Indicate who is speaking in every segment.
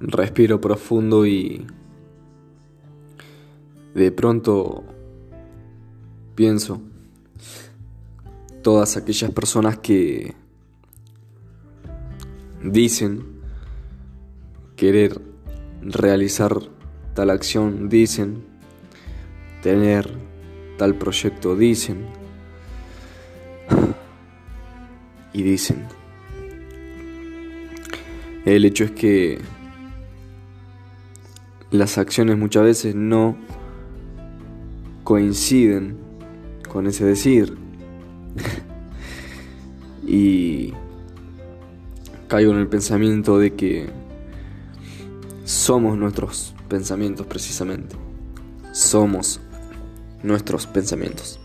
Speaker 1: respiro profundo y de pronto pienso todas aquellas personas que dicen querer realizar tal acción, dicen tener tal proyecto, dicen y dicen. El hecho es que las acciones muchas veces no coinciden con ese decir. y caigo en el pensamiento de que somos nuestros pensamientos precisamente. Somos nuestros pensamientos.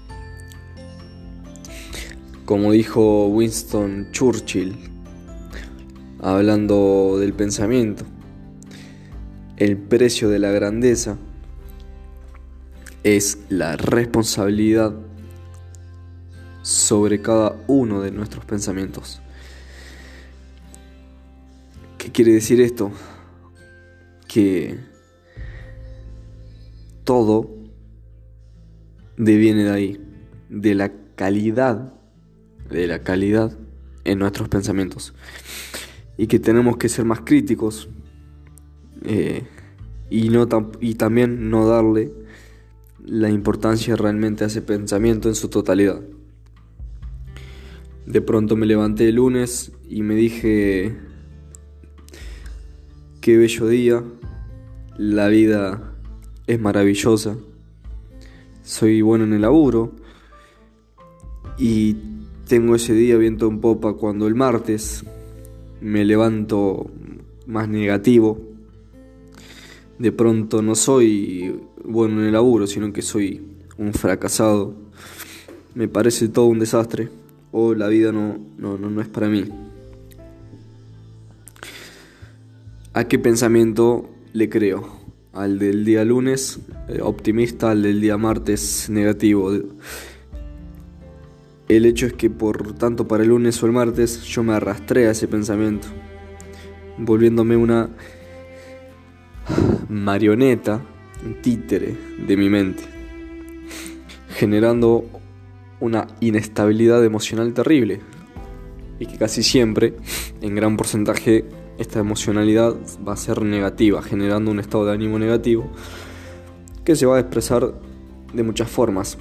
Speaker 1: Como dijo Winston Churchill, hablando del pensamiento, el precio de la grandeza es la responsabilidad sobre cada uno de nuestros pensamientos. ¿Qué quiere decir esto? Que todo deviene de ahí, de la calidad, de la calidad en nuestros pensamientos. Y que tenemos que ser más críticos eh, y, no y también no darle la importancia realmente a ese pensamiento en su totalidad. De pronto me levanté el lunes y me dije, qué bello día, la vida es maravillosa, soy bueno en el laburo y tengo ese día viento en popa cuando el martes me levanto más negativo. De pronto no soy bueno en el laburo, sino que soy un fracasado. Me parece todo un desastre o la vida no, no, no, es para mí. ¿A qué pensamiento le creo? Al del día lunes eh, optimista, al del día martes negativo. El hecho es que por tanto para el lunes o el martes yo me arrastré a ese pensamiento, volviéndome una marioneta, títere de mi mente, generando una inestabilidad emocional terrible y que casi siempre, en gran porcentaje, esta emocionalidad va a ser negativa, generando un estado de ánimo negativo que se va a expresar de muchas formas.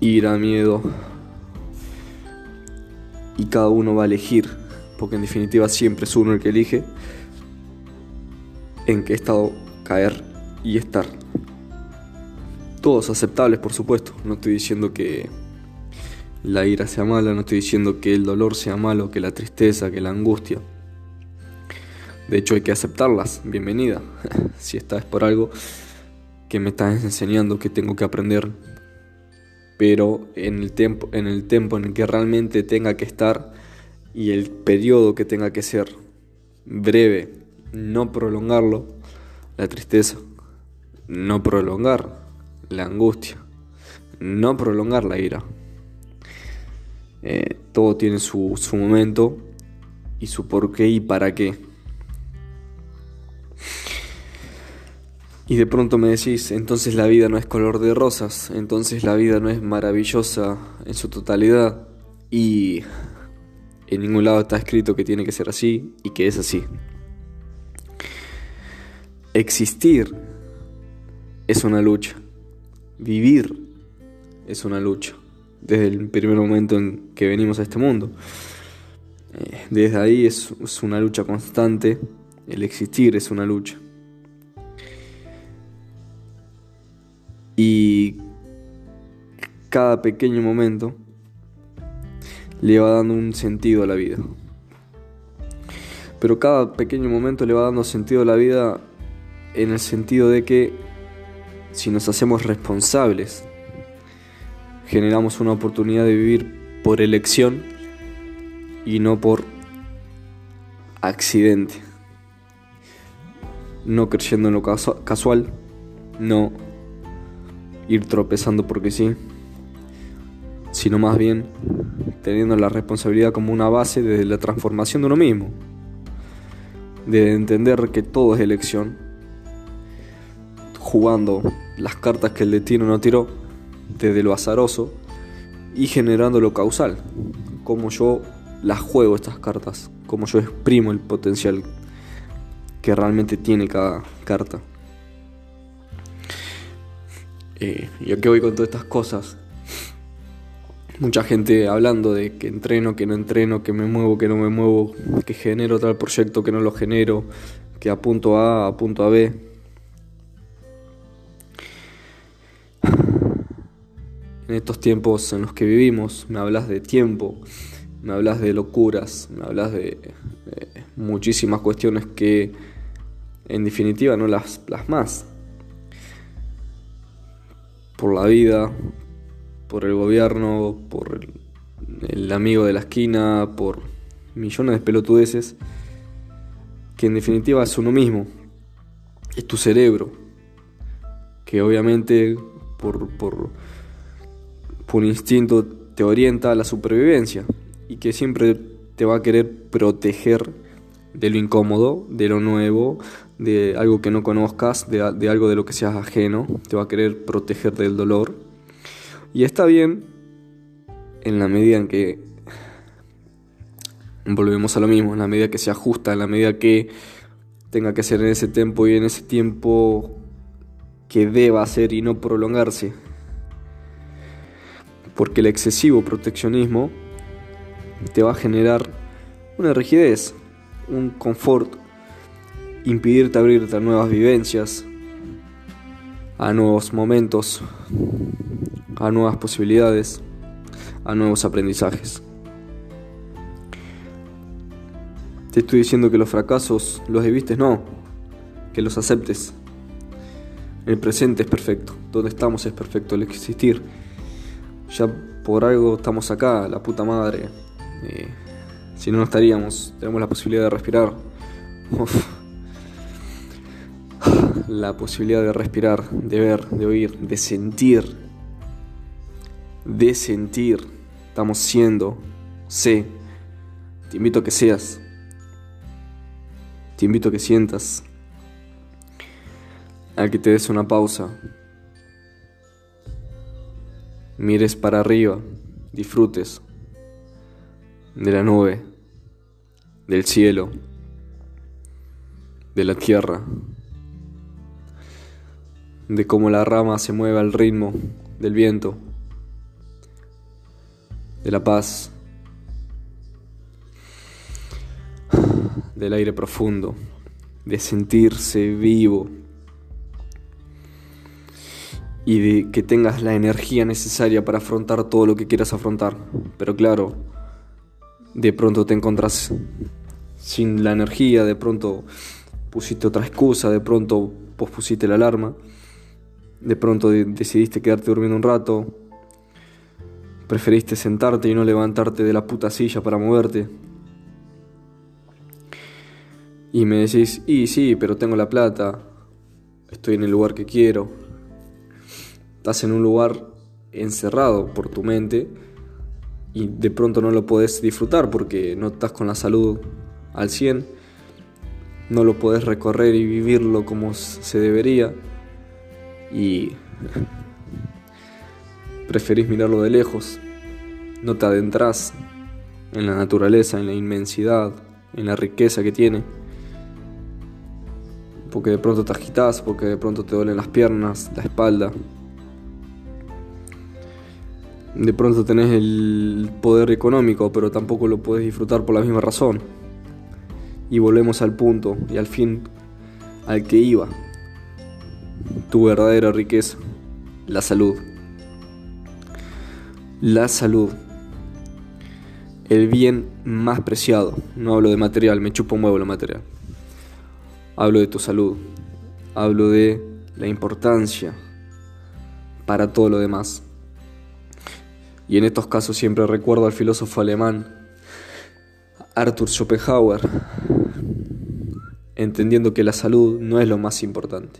Speaker 1: Ira, miedo. Y cada uno va a elegir, porque en definitiva siempre es uno el que elige en qué estado caer y estar. Todos aceptables, por supuesto. No estoy diciendo que la ira sea mala, no estoy diciendo que el dolor sea malo, que la tristeza, que la angustia. De hecho hay que aceptarlas, bienvenida. si esta es por algo que me estás enseñando que tengo que aprender. Pero en el, tiempo, en el tiempo en el que realmente tenga que estar y el periodo que tenga que ser breve, no prolongarlo, la tristeza, no prolongar la angustia, no prolongar la ira. Eh, todo tiene su, su momento y su por qué y para qué. Y de pronto me decís, entonces la vida no es color de rosas, entonces la vida no es maravillosa en su totalidad. Y en ningún lado está escrito que tiene que ser así y que es así. Existir es una lucha. Vivir es una lucha. Desde el primer momento en que venimos a este mundo. Eh, desde ahí es, es una lucha constante. El existir es una lucha. Y cada pequeño momento le va dando un sentido a la vida. Pero cada pequeño momento le va dando sentido a la vida en el sentido de que si nos hacemos responsables, generamos una oportunidad de vivir por elección y no por accidente. No creyendo en lo casual, no ir tropezando porque sí, sino más bien teniendo la responsabilidad como una base de la transformación de uno mismo. de entender que todo es elección, jugando las cartas que el destino no tiró, desde lo azaroso y generando lo causal, como yo las juego estas cartas, como yo exprimo el potencial que realmente tiene cada carta. Eh, ¿Y a qué voy con todas estas cosas? Mucha gente hablando de que entreno, que no entreno, que me muevo, que no me muevo, que genero tal proyecto, que no lo genero, que a punto A, a punto a B. En estos tiempos en los que vivimos, me hablas de tiempo, me hablas de locuras, me hablas de, muchísimas cuestiones que en definitiva no las plasmas. Por la vida, por el gobierno, por el, amigo de la esquina, por millones de pelotudeces, que en definitiva es uno mismo, es tu cerebro, que obviamente por, por, por instinto te orienta a la supervivencia y que siempre te va a querer proteger de lo incómodo, de lo nuevo, de algo que no conozcas, de, de algo de lo que seas ajeno, te va a querer proteger del dolor y está bien en la medida en que volvemos a lo mismo, en la medida que se ajusta, en la medida que tenga que ser en ese tiempo y en ese tiempo que deba ser y no prolongarse. Porque el excesivo proteccionismo te va a generar una rigidez, un confort, impedirte abrirte a nuevas vivencias, a nuevos momentos, a nuevas posibilidades, a nuevos aprendizajes. Te estoy diciendo que los fracasos los debiste, no, que los aceptes. El presente es perfecto, donde estamos es perfecto, el existir. Ya por algo estamos acá, la puta madre. Si no, no estaríamos, tenemos la posibilidad de respirar. La posibilidad de respirar, de ver, de oír, de sentir. De sentir, estamos siendo, sé, te invito a que seas, te invito a que sientas, a que te des una pausa, mires para arriba, disfrutes de la nube, del cielo, de la tierra, de cómo la rama se mueve al ritmo del viento de la paz, del aire profundo, de sentirse vivo y de que tengas la energía necesaria para afrontar todo lo que quieras afrontar. Pero claro, de pronto te encontrás sin la energía, de pronto pusiste otra excusa, de pronto pospusiste la alarma, de pronto decidiste quedarte durmiendo un rato, Preferiste sentarte y no levantarte de la puta silla para moverte. Y me decís, y sí, pero tengo la plata, estoy en el lugar que quiero. Estás en un lugar encerrado por tu mente y de pronto no lo podés disfrutar porque no estás con la salud al 100, no lo podés recorrer y vivirlo como se debería y preferís mirarlo de lejos, no te adentras en la naturaleza, en la inmensidad, en la riqueza que tiene. Porque de pronto te agitas, porque de pronto te duelen las piernas, la espalda. De pronto tenés el poder económico, pero tampoco lo puedes disfrutar por la misma razón. Y volvemos al punto y al fin al que iba. Tu verdadera riqueza, la salud la salud. El bien más preciado. No hablo de material, me chupo un huevo lo material. Hablo de tu salud. Hablo de la importancia para todo lo demás. Y en estos casos siempre recuerdo al filósofo alemán Arthur Schopenhauer, entendiendo que la salud no es lo más importante.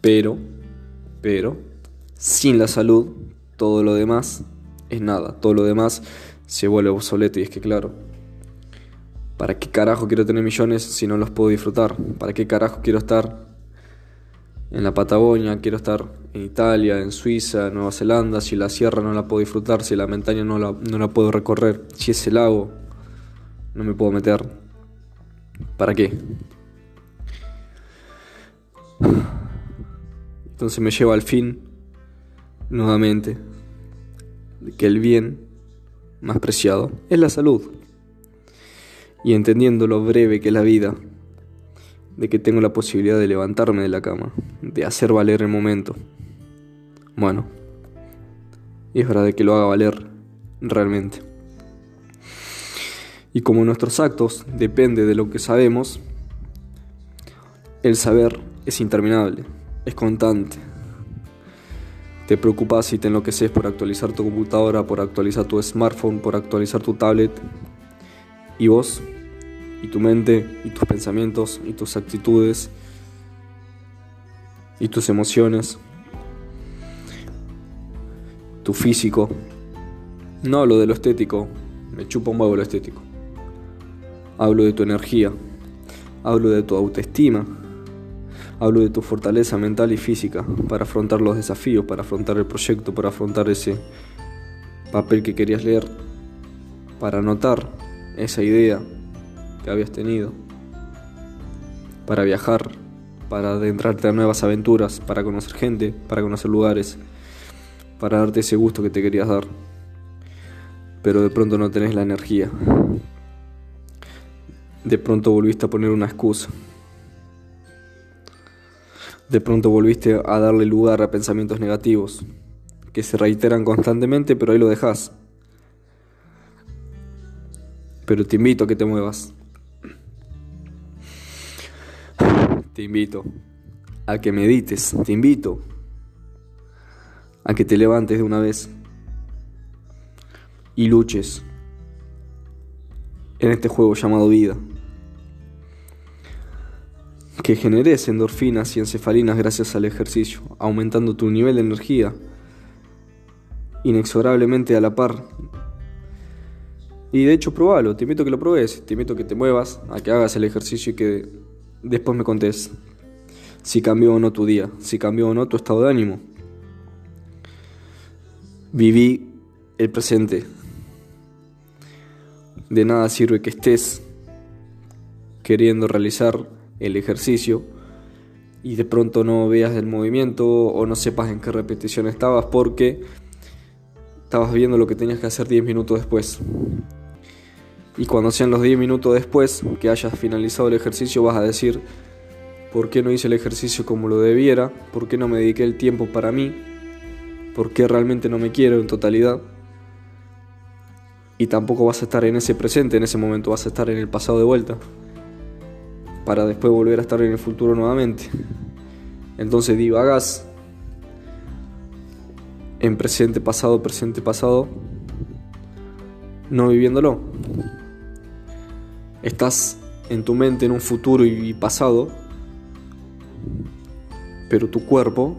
Speaker 1: Pero, pero, sin la salud todo lo demás es nada, todo lo demás se vuelve obsoleto y es que claro, ¿Para qué carajo quiero tener millones si no los puedo disfrutar? ¿Para qué carajo quiero estar en la Patagonia? Quiero estar en Italia, en Suiza, en Nueva Zelanda, si la sierra no la puedo disfrutar, si la montaña no la, no la puedo recorrer, si ese lago no me puedo meter. ¿Para qué? Entonces me lleva al fin, nuevamente, de que el bien más preciado es la salud. Y entendiendo lo breve que es la vida, de que tengo la posibilidad de levantarme de la cama, de hacer valer el momento. Bueno, es hora de que lo haga valer realmente. Y como nuestros actos depende de lo que sabemos, el saber es interminable es constante. Te preocupas y te enloqueces por actualizar tu computadora, por actualizar tu smartphone, por actualizar tu tablet. Y vos, y tu mente, y tus pensamientos, y tus actitudes, y tus emociones, tu físico. No hablo de lo estético, me chupa un huevo lo estético. Hablo de tu energía, hablo de tu autoestima, Hablo de tu fortaleza mental y física para afrontar los desafíos, para afrontar el proyecto, para afrontar ese papel que querías leer, para anotar esa idea que habías tenido, para viajar, para adentrarte a nuevas aventuras, para conocer gente, para conocer lugares, para darte ese gusto que te querías dar. Pero de pronto no tenés la energía. De pronto volviste a poner una excusa. De pronto volviste a darle lugar a pensamientos negativos, que se reiteran constantemente, pero ahí lo dejas. Pero te invito a que te muevas. Te invito a que medites, te invito a que te levantes de una vez y luches en este juego llamado vida que generes endorfinas y encefalinas gracias al ejercicio, aumentando tu nivel de energía inexorablemente a la par. Y de hecho, probalo, te invito a que lo pruebes, te invito a que te muevas, a que hagas el ejercicio y que después me contés si cambió o no tu día, si cambió o no tu estado de ánimo. Viví el presente. De nada sirve que estés queriendo realizar el ejercicio y de pronto no veas el movimiento o no sepas en qué repetición estabas porque estabas viendo lo que tenías que hacer 10 minutos después. Y cuando sean los 10 minutos después que hayas finalizado el ejercicio vas a decir, ¿por qué no hice el ejercicio como lo debiera? ¿Por qué no me dediqué el tiempo para mí? ¿Por qué realmente no me quiero en totalidad? Y tampoco vas a estar en ese presente, en ese momento vas a estar en el pasado de vuelta para después volver a estar en el futuro nuevamente. Entonces divagas en presente, pasado, presente, pasado, no viviéndolo. Estás en tu mente en un futuro y pasado, pero tu cuerpo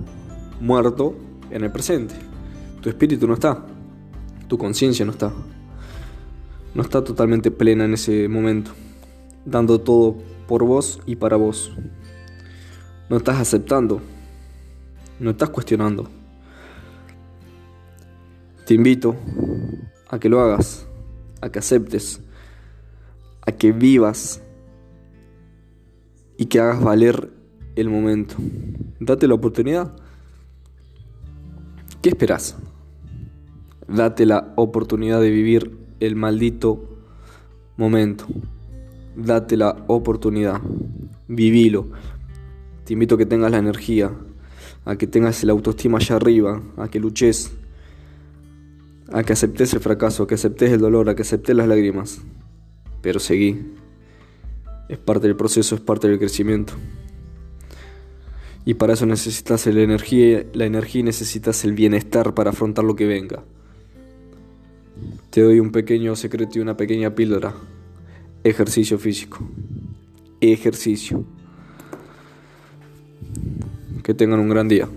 Speaker 1: muerto en el presente. Tu espíritu no está, tu conciencia no está. No está totalmente plena en ese momento, dando todo por vos y para vos. No estás aceptando, no estás cuestionando. Te invito a que lo hagas, a que aceptes, a que vivas y que hagas valer el momento. Date la oportunidad. ¿Qué esperas? Date la oportunidad de vivir el maldito momento date la oportunidad, vivilo. Te invito a que tengas la energía, a que tengas la autoestima allá arriba, a que luches, a que aceptes el fracaso, a que aceptes el dolor, a que aceptes las lágrimas. Pero seguí. Es parte del proceso, es parte del crecimiento. Y para eso necesitas la energía, la energía y necesitas el bienestar para afrontar lo que venga. Te doy un pequeño secreto y una pequeña píldora. Ejercicio físico. Ejercicio. Que tengan un gran día.